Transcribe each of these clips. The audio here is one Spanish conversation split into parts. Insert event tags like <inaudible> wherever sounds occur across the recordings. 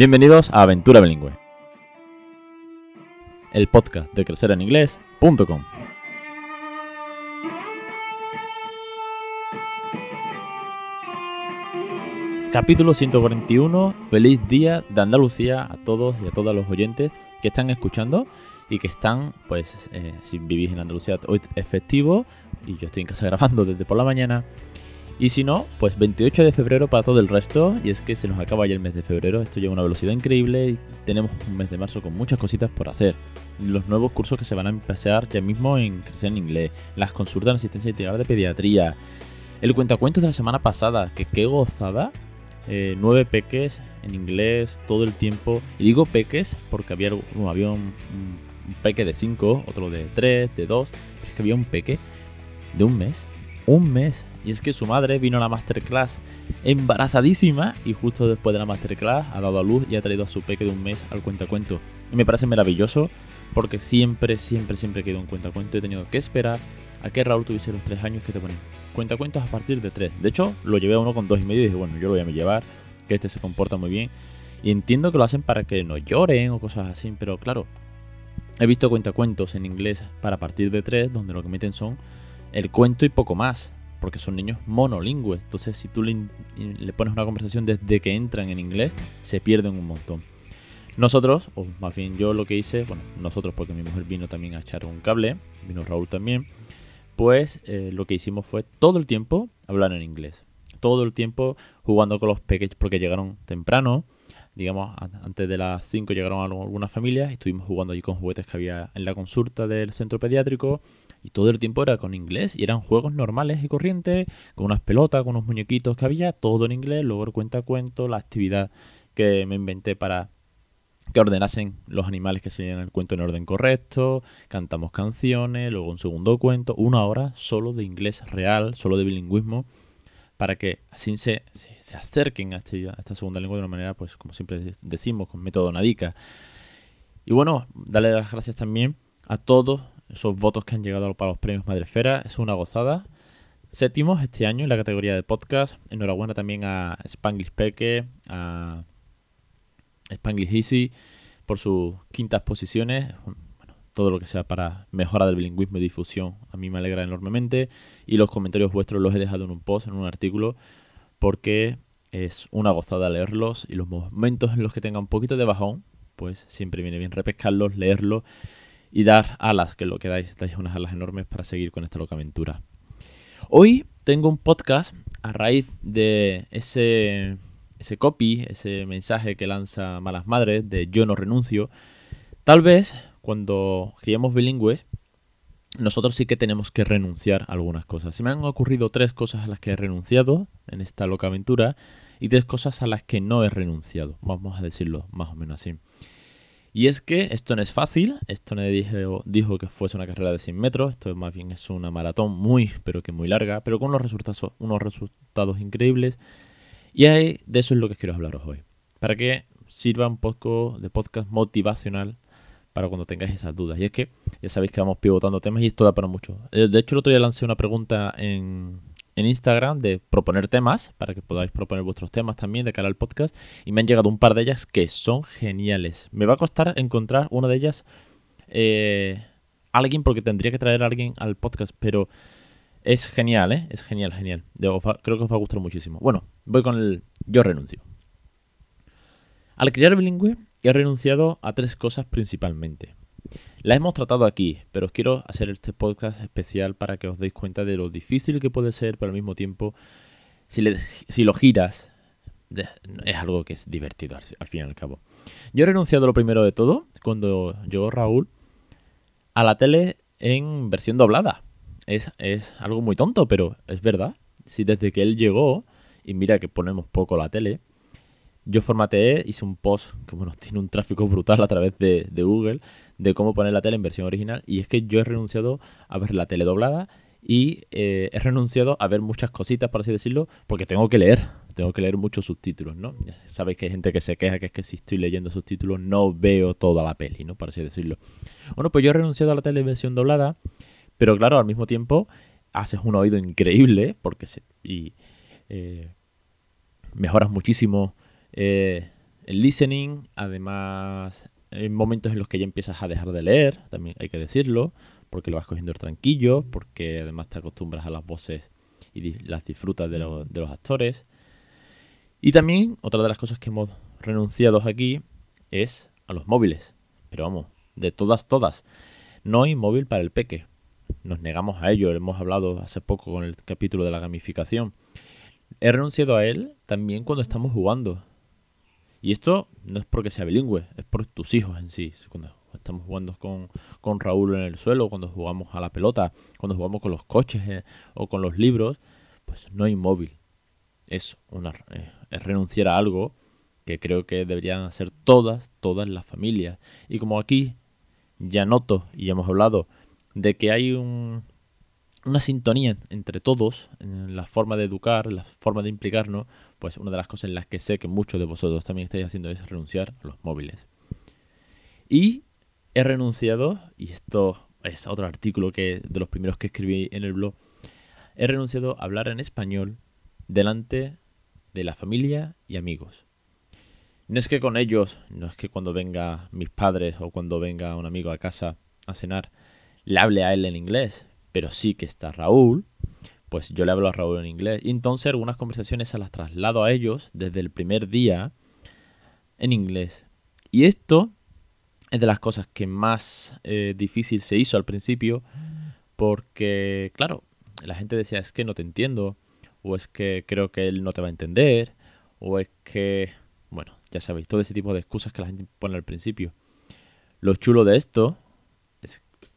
Bienvenidos a Aventura Bilingüe, el podcast de crecereninglés.com. Capítulo 141. Feliz día de Andalucía a todos y a todas los oyentes que están escuchando y que están, pues, eh, si vivís en Andalucía, hoy es festivo y yo estoy en casa <laughs> grabando desde por la mañana. Y si no, pues 28 de febrero para todo el resto. Y es que se nos acaba ya el mes de febrero. Esto lleva una velocidad increíble y tenemos un mes de marzo con muchas cositas por hacer. Los nuevos cursos que se van a empezar ya mismo en Crecer en Inglés. Las consultas en asistencia integral de pediatría. El cuentacuentos de la semana pasada, que qué gozada. Eh, nueve peques en inglés todo el tiempo. Y digo peques porque había, había un, un peque de 5, otro de 3, de 2. Es que había un peque de un mes. Un mes y es que su madre vino a la masterclass embarazadísima y justo después de la masterclass ha dado a luz y ha traído a su peque de un mes al cuentacuento. Y me parece maravilloso porque siempre, siempre, siempre que he ido a un cuentacuento he tenido que esperar a que Raúl tuviese los tres años que te ponen cuentacuentos a partir de tres. De hecho, lo llevé a uno con dos y medio y dije, bueno, yo lo voy a llevar, que este se comporta muy bien. Y entiendo que lo hacen para que no lloren o cosas así, pero claro, he visto cuentacuentos en inglés para partir de tres donde lo que meten son el cuento y poco más porque son niños monolingües. Entonces, si tú le, pones una conversación desde que entran en inglés, se pierden un montón. Nosotros, o más bien yo lo que hice, bueno, nosotros porque mi mujer vino también a echar un cable, vino Raúl también, pues eh, lo que hicimos fue todo el tiempo hablar en inglés. Todo el tiempo jugando con los pequeños porque llegaron temprano, digamos, antes de las 5 llegaron algunas familias estuvimos jugando allí con juguetes que había en la consulta del centro pediátrico y todo el tiempo era con inglés y eran juegos normales y corrientes, con unas pelotas, con unos muñequitos que había, todo en inglés, luego el cuenta cuento, la actividad que me inventé para que ordenasen los animales que se el cuento en orden correcto, cantamos canciones, luego un segundo cuento, una hora solo de inglés real, solo de bilingüismo, para que así se, se, acerquen este, a, esta segunda lengua de una manera, pues como siempre decimos, con método Nadica. Y bueno, darle las gracias también a todos esos votos que han llegado para los premios Madrefera. Es una gozada. Séptimos este año en la categoría de podcast. Enhorabuena también a Spanglish Peque, a Spanglish Easy por sus quintas posiciones. Bueno, todo lo que sea para mejorar el bilingüismo y difusión a mí me alegra enormemente. Y los comentarios vuestros los he dejado en un post, en un artículo, porque es una gozada leerlos y los momentos en los que tenga un poquito de bajón, pues siempre viene bien repescarlos, leerlos y dar alas, que lo que dais, dais unas alas enormes para seguir con esta loca aventura. Hoy tengo un podcast a raíz de ese, ese copy, ese mensaje que lanza Malas Madres de Yo no renuncio. Tal vez cuando criamos bilingües, nosotros sí que tenemos que renunciar a algunas cosas. Se me han ocurrido tres cosas a las que he renunciado en esta loca aventura y tres cosas a las que no he renunciado. Vamos a decirlo más o menos así. Y es que esto no es fácil, esto no dijo, dijo que fuese una carrera de 100 metros, esto más bien es una maratón muy, pero que muy larga, pero con unos resultados, unos resultados increíbles. Y ahí, de eso es lo que quiero hablaros hoy, para que sirva un poco de podcast motivacional para cuando tengáis esas dudas. Y es que ya sabéis que vamos pivotando temas y esto da para mucho. Eh, de hecho, el otro día lancé una pregunta en, en Instagram de proponer temas, para que podáis proponer vuestros temas también de cara al podcast. Y me han llegado un par de ellas que son geniales. Me va a costar encontrar una de ellas eh, alguien, porque tendría que traer a alguien al podcast, pero es genial, ¿eh? Es genial, genial. creo que os va a gustar muchísimo. Bueno, voy con el yo renuncio. Al crear bilingüe he renunciado a tres cosas principalmente. La hemos tratado aquí, pero os quiero hacer este podcast especial para que os deis cuenta de lo difícil que puede ser, pero al mismo tiempo, si, si lo giras, es algo que es divertido al, fin y al cabo. Yo he renunciado lo primero de todo, cuando llegó Raúl, a la tele en versión doblada. Es, es algo muy tonto, pero es verdad. Si desde que él llegó, y mira que ponemos poco la tele, yo formateé, hice un post que bueno, <laughs> tiene un tráfico brutal a través de, Google de cómo poner la tele en versión original. Y es que yo he renunciado a ver la tele doblada y eh, he renunciado a ver muchas cositas, por así decirlo, porque tengo que leer. Tengo que leer muchos subtítulos, ¿no? sabéis que hay gente que se queja que es que si estoy leyendo subtítulos no veo toda la peli, ¿no? Por así decirlo. Bueno, pues yo he renunciado a la televisión doblada, pero claro, al mismo tiempo haces un oído increíble porque se, y eh, mejoras muchísimo eh, el listening, además hay momentos en los que ya empiezas a dejar de leer, también hay que decirlo, porque lo vas cogiendo tranquillo, porque además te acostumbras a las voces y las disfrutas de, de los actores. Y también otra de las cosas que hemos renunciado aquí es a los móviles. Pero vamos, de todas, todas. No hay móvil para el peque. Nos negamos a ello, hemos hablado hace poco con el capítulo de la gamificación. He renunciado a él también cuando estamos jugando. Y esto no es porque sea bilingüe, es por tus hijos en sí. Cuando estamos jugando con, con Raúl en el suelo, cuando jugamos a la pelota, cuando jugamos con los coches eh, o con los libros, pues no hay móvil. Es, una, eh, es renunciar a algo que creo que deberían hacer todas, todas las familias. Y como aquí ya noto y ya hemos hablado de que hay un, una sintonía entre todos en la forma de educar, la forma de implicarnos, pues una de las cosas en las que sé que muchos de vosotros también estáis haciendo es renunciar a los móviles. Y he renunciado, y esto es otro artículo que de los primeros que escribí en el blog, he renunciado a hablar en español delante de la familia y amigos. No es que con ellos, no es que cuando venga mis padres o cuando venga un amigo a casa a cenar, le hable a él en inglés, pero sí que está Raúl, pues yo le hablo a Raúl en inglés. Y entonces algunas conversaciones se las traslado a ellos desde el primer día en inglés. Y esto es de las cosas que más eh, difícil se hizo al principio, porque, claro, la gente decía, es que no te entiendo, o es que creo que él no te va a entender, o es que, bueno, ya sabéis, todo ese tipo de excusas que la gente pone al principio. Lo chulo de esto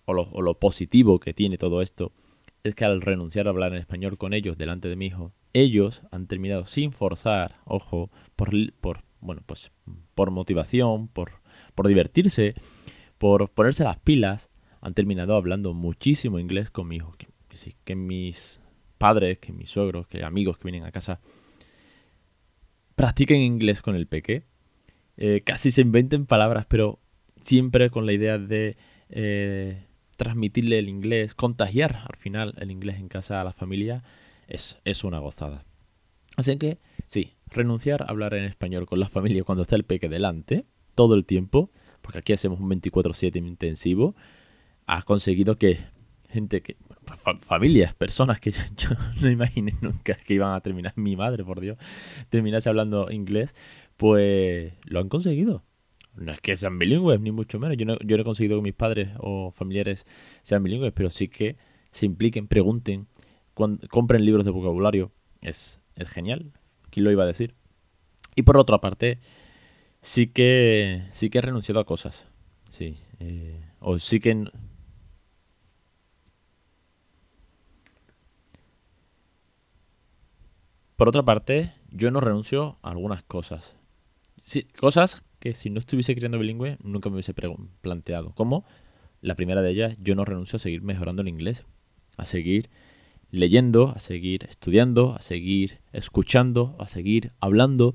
o lo, positivo que tiene todo esto es que al renunciar a hablar en español con ellos delante de mi hijo, ellos han terminado sin forzar, ojo, por, por bueno, pues por motivación, por, por divertirse, por ponerse las pilas, han terminado hablando muchísimo inglés con mi hijo. Que, sí, que mis padres, que mis suegros, que amigos que vienen a casa practiquen inglés con el peque. Eh, casi se inventen palabras, pero siempre con la idea de eh, transmitirle el inglés, contagiar al final el inglés en casa a la familia, es, es una gozada. Así que, sí, renunciar a hablar en español con la familia cuando está el peque delante, todo el tiempo, porque aquí hacemos un 24-7 intensivo, ha conseguido que gente que, familias, personas que <laughs> yo, no imaginé nunca que iban a terminar, mi madre, por Dios, terminase hablando inglés, pues lo han conseguido. No es que sean bilingües, ni mucho menos. Yo no, yo no he conseguido que mis padres o familiares sean bilingües, pero sí que se impliquen, pregunten, compren libros de vocabulario. Es, es genial. ¿Quién lo iba a decir? Y por otra parte, sí que sí que he renunciado a cosas. Sí. Eh, o sí que... Por otra parte, yo no renuncio a algunas cosas. Sí, cosas que si no estuviese criando bilingüe nunca me hubiese planteado. Como la primera de ellas, yo no renuncio a seguir mejorando el inglés, a seguir leyendo, a seguir estudiando, a seguir escuchando, a seguir hablando.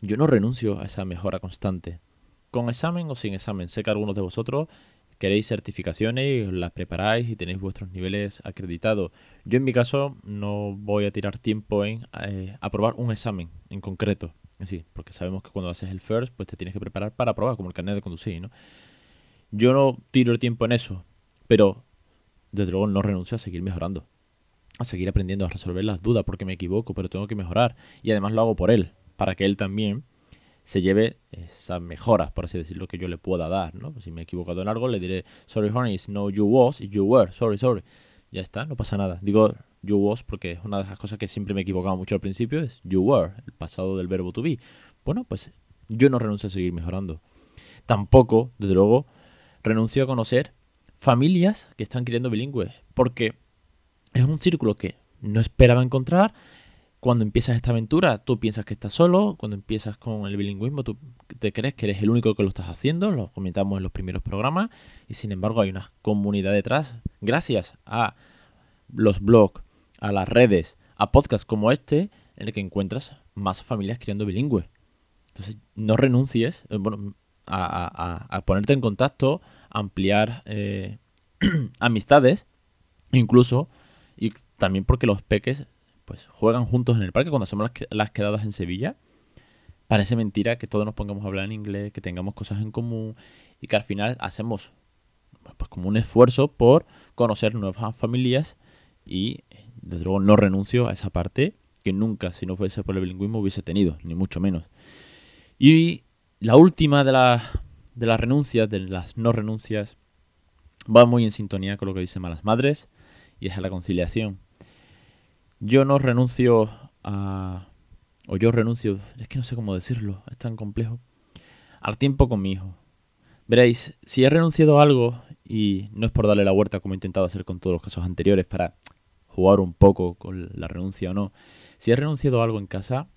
Yo no renuncio a esa mejora constante. Con examen o sin examen, sé que algunos de vosotros queréis certificaciones y las preparáis y tenéis vuestros niveles acreditados. Yo en mi caso no voy a tirar tiempo en eh, aprobar un examen en concreto. Sí, porque sabemos que cuando haces el first, pues te tienes que preparar para probar, como el carnet de conducir, ¿no? Yo no tiro el tiempo en eso, pero desde luego no renuncio a seguir mejorando, a seguir aprendiendo a resolver las dudas, porque me equivoco, pero tengo que mejorar. Y además lo hago por él, para que él también se lleve esas mejoras, por así decirlo, que yo le pueda dar, ¿no? Si me he equivocado en algo, le diré, sorry honey, no you was, you were, sorry, sorry. Ya está, no pasa nada. Digo, you was porque es una de las cosas que siempre me he equivocado mucho al principio, es you were, el pasado del verbo to be. Bueno, pues yo no renuncio a seguir mejorando. Tampoco, desde luego, renuncio a conocer familias que están criando bilingües, porque es un círculo que no esperaba encontrar. Cuando empiezas esta aventura, tú piensas que estás solo. Cuando empiezas con el bilingüismo, tú te crees que eres el único que lo estás haciendo. Lo comentamos en los primeros programas. Y sin embargo, hay una comunidad detrás. Gracias a los blogs, a las redes, a podcasts como este, en el que encuentras más familias criando bilingüe. Entonces, no renuncies eh, a, ponerte en contacto, ampliar eh, <clears throat> amistades, incluso, y también porque los peques pues juegan juntos en el parque. Cuando hacemos las, quedadas en Sevilla, parece mentira que todos nos pongamos a hablar en inglés, que tengamos cosas en común y que al final hacemos pues como un esfuerzo por conocer nuevas familias y desde luego no renuncio a esa parte que nunca, si no fuese por el bilingüismo, hubiese tenido, ni mucho menos. Y la última de, de las renuncias, de las no renuncias, va muy en sintonía con lo que dicen Malas Madres, y es a la conciliación. Yo no renuncio a... o yo renuncio, es que no sé cómo decirlo, es tan complejo, al tiempo con mi hijo. Veréis, si he renunciado a algo, y no es por darle la vuelta como he intentado hacer con todos los casos anteriores para un poco con la renuncia o no, si he renunciado a algo en casa,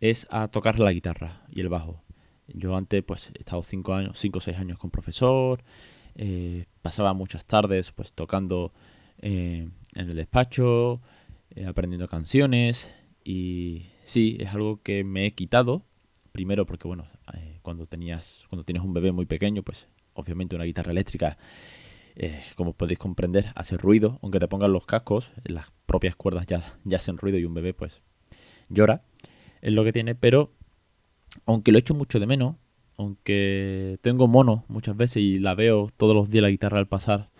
es a tocar la guitarra y el bajo. Yo antes, pues, he estado cinco años, cinco o seis años con profesor, eh, pasaba muchas tardes, pues, tocando eh, en el despacho, eh, aprendiendo canciones y sí, es algo que me he quitado. Primero porque, bueno, cuando tenías, cuando tienes un bebé muy pequeño, pues, obviamente una guitarra eléctrica eh, como podéis comprender, hace ruido. Aunque te pongan los cascos, las propias cuerdas ya, ya hacen ruido y un bebé pues llora. Es lo que tiene, pero aunque lo echo mucho de menos, aunque tengo mono muchas veces y la veo todos los días la guitarra al pasar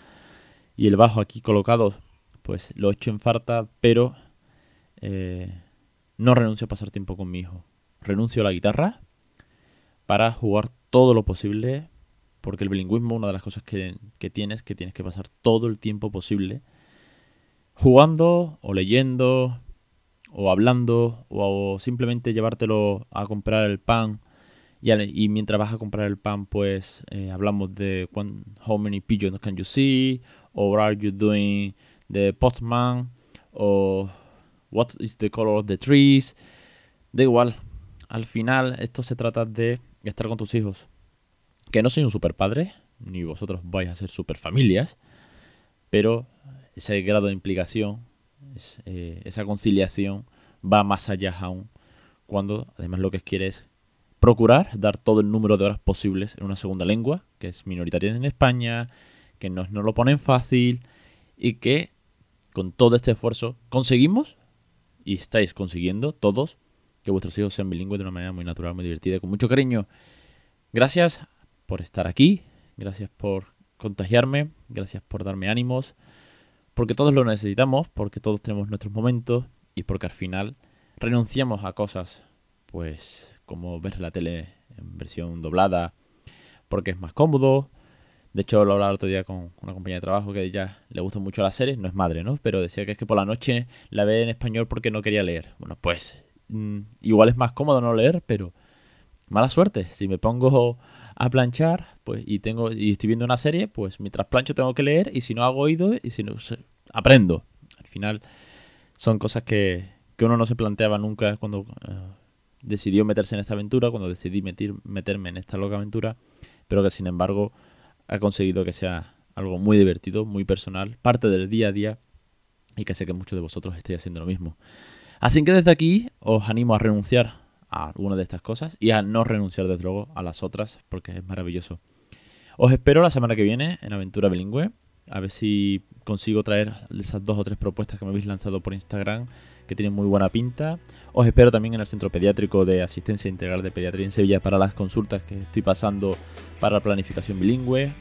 y el bajo aquí colocado, pues lo echo en falta, pero eh, no renuncio a pasar tiempo con mi hijo. Renuncio a la guitarra para jugar todo lo posible porque el bilingüismo, una de las cosas que, tienes, que tienes que pasar todo el tiempo posible jugando o leyendo o hablando o, simplemente llevártelo a comprar el pan. Y, mientras vas a comprar el pan pues eh, hablamos de how many pigeons can you see or are you doing the postman o what is the color of the trees da igual. Al final esto se trata de estar con tus hijos que no soy un super padre, ni vosotros vais a ser super familias, pero ese grado de implicación, eh, esa conciliación va más allá aún, cuando además lo que quieres es procurar dar todo el número de horas posibles en una segunda lengua, que es minoritaria en España, que nos no lo ponen fácil y que con todo este esfuerzo conseguimos, y estáis consiguiendo todos, que vuestros hijos sean bilingües de una manera muy natural, muy divertida, con mucho cariño. Gracias por estar aquí, gracias por contagiarme, gracias por darme ánimos, porque todos lo necesitamos, porque todos tenemos nuestros momentos y porque al final renunciamos a cosas, pues como ver la tele en versión doblada, porque es más cómodo. De hecho, lo hablaba el otro día con una compañía de trabajo que ya le gusta mucho la serie, no es madre, ¿no? Pero decía que es que por la noche la ve en español porque no quería leer. Bueno, pues mm, igual es más cómodo no leer, pero mala suerte. Si me pongo a planchar, pues, y tengo, y estoy viendo una serie, pues mientras plancho tengo que leer, y si no hago oído, y si no, aprendo. Al final, son cosas que, que uno no se planteaba nunca cuando eh, decidió meterse en esta aventura, cuando decidí meter, meterme en esta loca aventura, pero que sin embargo ha conseguido que sea algo muy divertido, muy personal, parte del día a día, y que sé que muchos de vosotros estéis haciendo lo mismo. Así que desde aquí os animo a renunciar a alguna de estas cosas y a no renunciar desde luego a las otras porque es maravilloso. Os espero la semana que viene en Aventura Bilingüe. A ver si consigo traer esas dos o tres propuestas que me habéis lanzado por Instagram que tienen muy buena pinta. Os espero también en el Centro Pediátrico de Asistencia Integral de Pediatría en Sevilla para las consultas que estoy pasando para planificación bilingüe,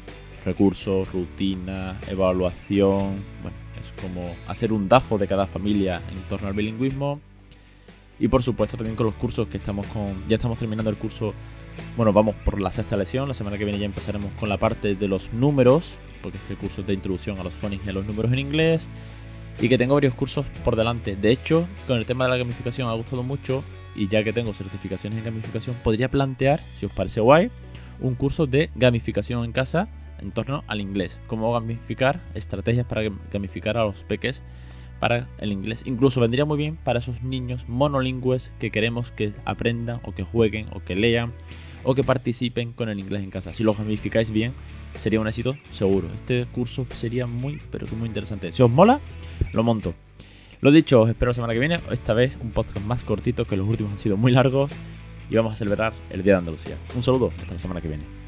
recursos, rutina, evaluación. Bueno, es como hacer un DAFO de cada familia en torno al bilingüismo. Y por supuesto también con los cursos que estamos con... Ya estamos terminando el curso, bueno, vamos por la sexta lección, la semana que viene ya empezaremos con la parte de los números, porque este curso es de introducción a los phonics y a los números en inglés, y que tengo varios cursos por delante. De hecho, con el tema de la gamificación me ha gustado mucho, y ya que tengo certificaciones en gamificación, podría plantear, si os parece guay, un curso de gamificación en casa en torno al inglés. Cómo gamificar, estrategias para gamificar a los peques para el inglés. Incluso vendría muy bien para esos niños monolingües que queremos que aprendan o que jueguen o que lean o que participen con el inglés en casa. Si lo gamificáis bien, sería un éxito seguro. Este curso sería muy, pero que muy interesante. Si os mola, lo monto. Lo dicho, os espero la semana que viene. Esta vez un podcast más cortito que los últimos han sido muy largos. Y vamos a celebrar el Día de Andalucía. Un saludo, hasta la semana que viene.